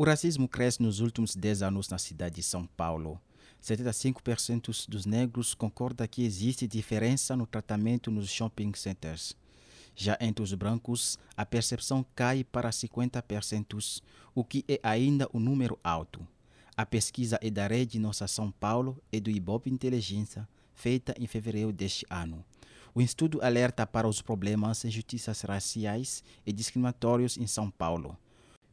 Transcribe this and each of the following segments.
O racismo cresce nos últimos 10 anos na cidade de São Paulo. 75% dos negros concordam que existe diferença no tratamento nos shopping centers. Já entre os brancos, a percepção cai para 50%, o que é ainda um número alto. A pesquisa é da Rede Nossa São Paulo e do Ibope Inteligência, feita em fevereiro deste ano. O estudo alerta para os problemas injustiças raciais e discriminatórios em São Paulo.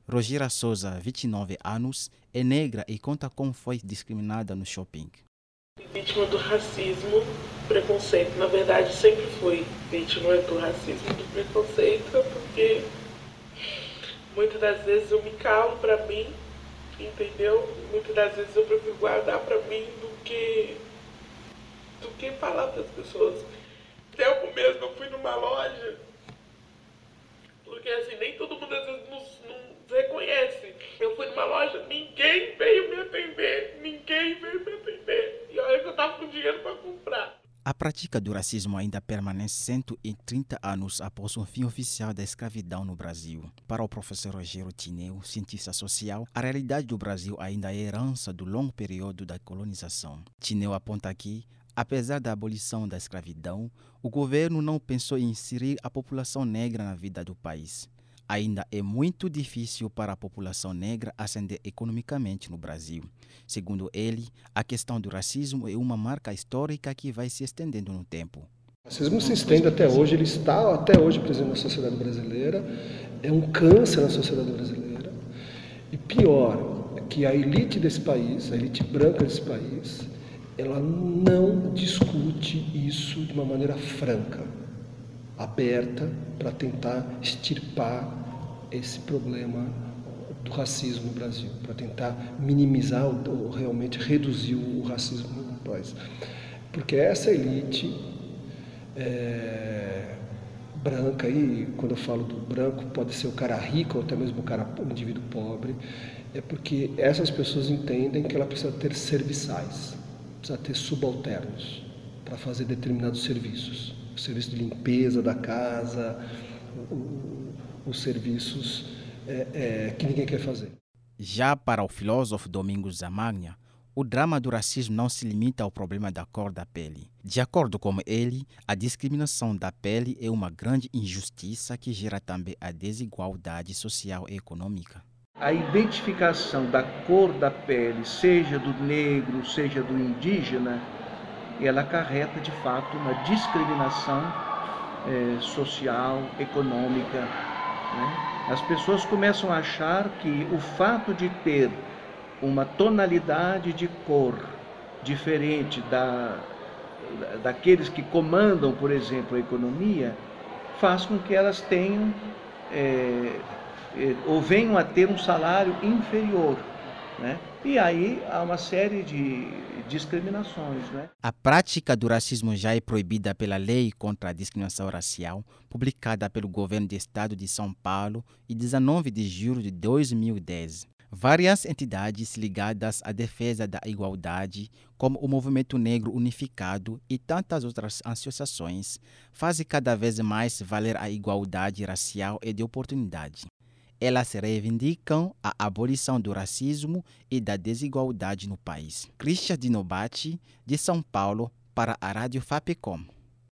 Rogira Souza, 29 anos, é negra e conta como foi discriminada no shopping. Vítima do racismo, preconceito. Na verdade, sempre fui vítima do racismo, do preconceito, porque muitas das vezes eu me calo para mim, entendeu? Muitas das vezes eu prefiro guardar para mim do que do que falar para as pessoas. Tempo mesmo eu fui numa loja, porque assim, nem todo mundo às vezes nos, nos reconhece. Eu fui numa loja, ninguém veio me atender, ninguém veio me atender. E olha que eu tava com dinheiro para comprar. A prática do racismo ainda permanece 130 anos após o fim oficial da escravidão no Brasil. Para o professor Rogério Tineu, cientista social, a realidade do Brasil ainda é herança do longo período da colonização. Tineu aponta que Apesar da abolição da escravidão, o governo não pensou em inserir a população negra na vida do país. Ainda é muito difícil para a população negra ascender economicamente no Brasil. Segundo ele, a questão do racismo é uma marca histórica que vai se estendendo no tempo. O racismo se estende até hoje, ele está até hoje presente na sociedade brasileira, é um câncer na sociedade brasileira. E pior, é que a elite desse país, a elite branca desse país, ela não discute isso de uma maneira franca, aberta, para tentar extirpar esse problema do racismo no Brasil, para tentar minimizar ou realmente reduzir o racismo no país. Porque essa elite é, branca, e quando eu falo do branco, pode ser o cara rico ou até mesmo o cara o indivíduo pobre, é porque essas pessoas entendem que ela precisa ter serviçais precisa ter subalternos para fazer determinados serviços. O serviço de limpeza da casa, o, os serviços é, é, que ninguém quer fazer. Já para o filósofo Domingos Zamagna, o drama do racismo não se limita ao problema da cor da pele. De acordo com ele, a discriminação da pele é uma grande injustiça que gera também a desigualdade social e econômica a identificação da cor da pele, seja do negro, seja do indígena, ela acarreta de fato uma discriminação é, social, econômica. Né? As pessoas começam a achar que o fato de ter uma tonalidade de cor diferente da, daqueles que comandam, por exemplo, a economia, faz com que elas tenham é, eh, ou venham a ter um salário inferior. Né? E aí há uma série de discriminações. Né? A prática do racismo já é proibida pela Lei contra a Discriminação Racial, publicada pelo Governo do Estado de São Paulo em 19 de julho de 2010. Várias entidades ligadas à defesa da igualdade, como o Movimento Negro Unificado e tantas outras associações, fazem cada vez mais valer a igualdade racial e de oportunidade elas reivindicam a abolição do racismo e da desigualdade no país. Christian Dinobati, de São Paulo, para a Rádio Fapecom.